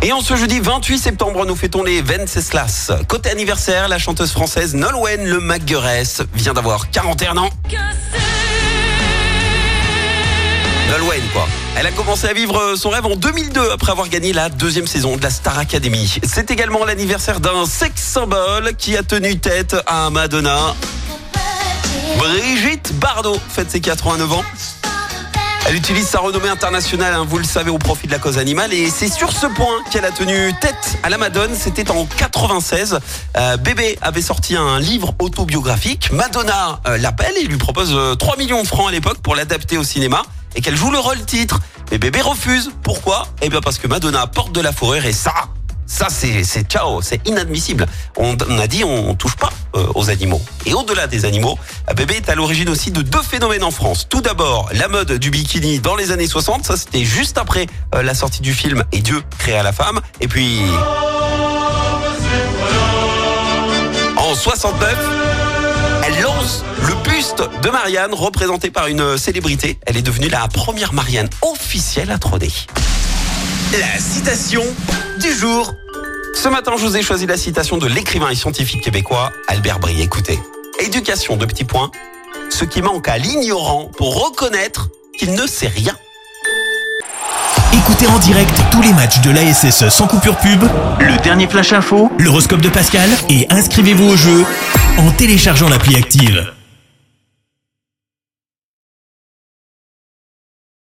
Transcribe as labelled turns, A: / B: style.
A: Et en ce jeudi 28 septembre, nous fêtons les Venceslas. Côté anniversaire, la chanteuse française Nolwenn Le Maguerès vient d'avoir 41 ans. Nolwenn, quoi. Elle a commencé à vivre son rêve en 2002 après avoir gagné la deuxième saison de la Star Academy. C'est également l'anniversaire d'un sex symbole qui a tenu tête à Madonna. Brigitte Bardot fête ses 89 ans. Elle utilise sa renommée internationale, hein, vous le savez, au profit de la cause animale. Et c'est sur ce point qu'elle a tenu tête à la Madone. C'était en 96. Euh, Bébé avait sorti un livre autobiographique. Madonna euh, l'appelle et lui propose euh, 3 millions de francs à l'époque pour l'adapter au cinéma et qu'elle joue le rôle titre. Mais Bébé refuse. Pourquoi? Eh bien parce que Madonna porte de la fourrure et ça, ça c'est ciao, c'est inadmissible. On, on a dit on touche pas euh, aux animaux. Et au-delà des animaux, euh, Bébé est à l'origine aussi de deux phénomènes en France. Tout d'abord, la mode du bikini dans les années 60, ça c'était juste après euh, la sortie du film Et Dieu créa la femme. Et puis en 69, elle lance le buste de Marianne représenté par une célébrité. Elle est devenue la première Marianne officielle à trôner. La citation du jour. Ce matin, je vous ai choisi la citation de l'écrivain et scientifique québécois Albert Brie. Écoutez, éducation de petits points, ce qui manque à l'ignorant pour reconnaître qu'il ne sait rien.
B: Écoutez en direct tous les matchs de l'ASSE sans coupure pub, le dernier flash info, l'horoscope de Pascal et inscrivez-vous au jeu en téléchargeant l'appli active.